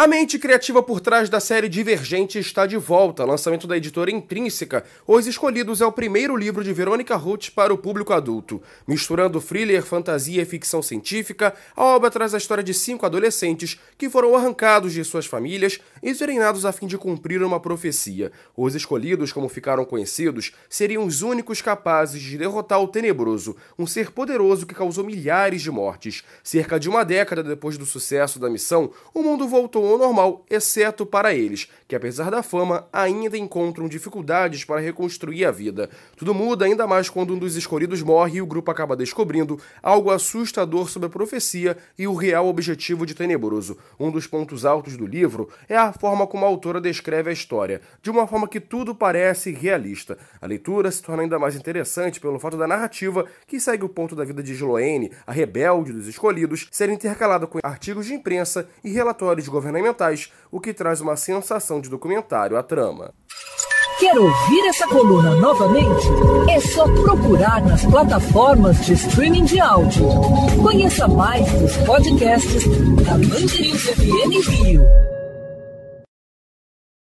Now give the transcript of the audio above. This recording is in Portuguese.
A mente criativa por trás da série Divergente está de volta. Lançamento da editora Intrínseca, Os Escolhidos é o primeiro livro de Verônica Ruth para o público adulto. Misturando thriller, fantasia e ficção científica, a obra traz a história de cinco adolescentes que foram arrancados de suas famílias e treinados a fim de cumprir uma profecia. Os Escolhidos, como ficaram conhecidos, seriam os únicos capazes de derrotar o Tenebroso, um ser poderoso que causou milhares de mortes. Cerca de uma década depois do sucesso da missão, o mundo voltou ao normal, exceto para eles, que apesar da fama, ainda encontram dificuldades para reconstruir a vida. Tudo muda ainda mais quando um dos escolhidos morre e o grupo acaba descobrindo algo assustador sobre a profecia e o real objetivo de Tenebroso. Um dos pontos altos do livro é a forma como a autora descreve a história, de uma forma que tudo parece realista. A leitura se torna ainda mais interessante pelo fato da narrativa, que segue o ponto da vida de Sloane, a rebelde dos escolhidos, ser intercalada com artigos de imprensa e relatórios governo governamentais, o que traz uma sensação de documentário à trama. Quer ouvir essa coluna novamente? É só procurar nas plataformas de streaming de áudio. Conheça mais dos podcasts da Mandirinhos FM Rio.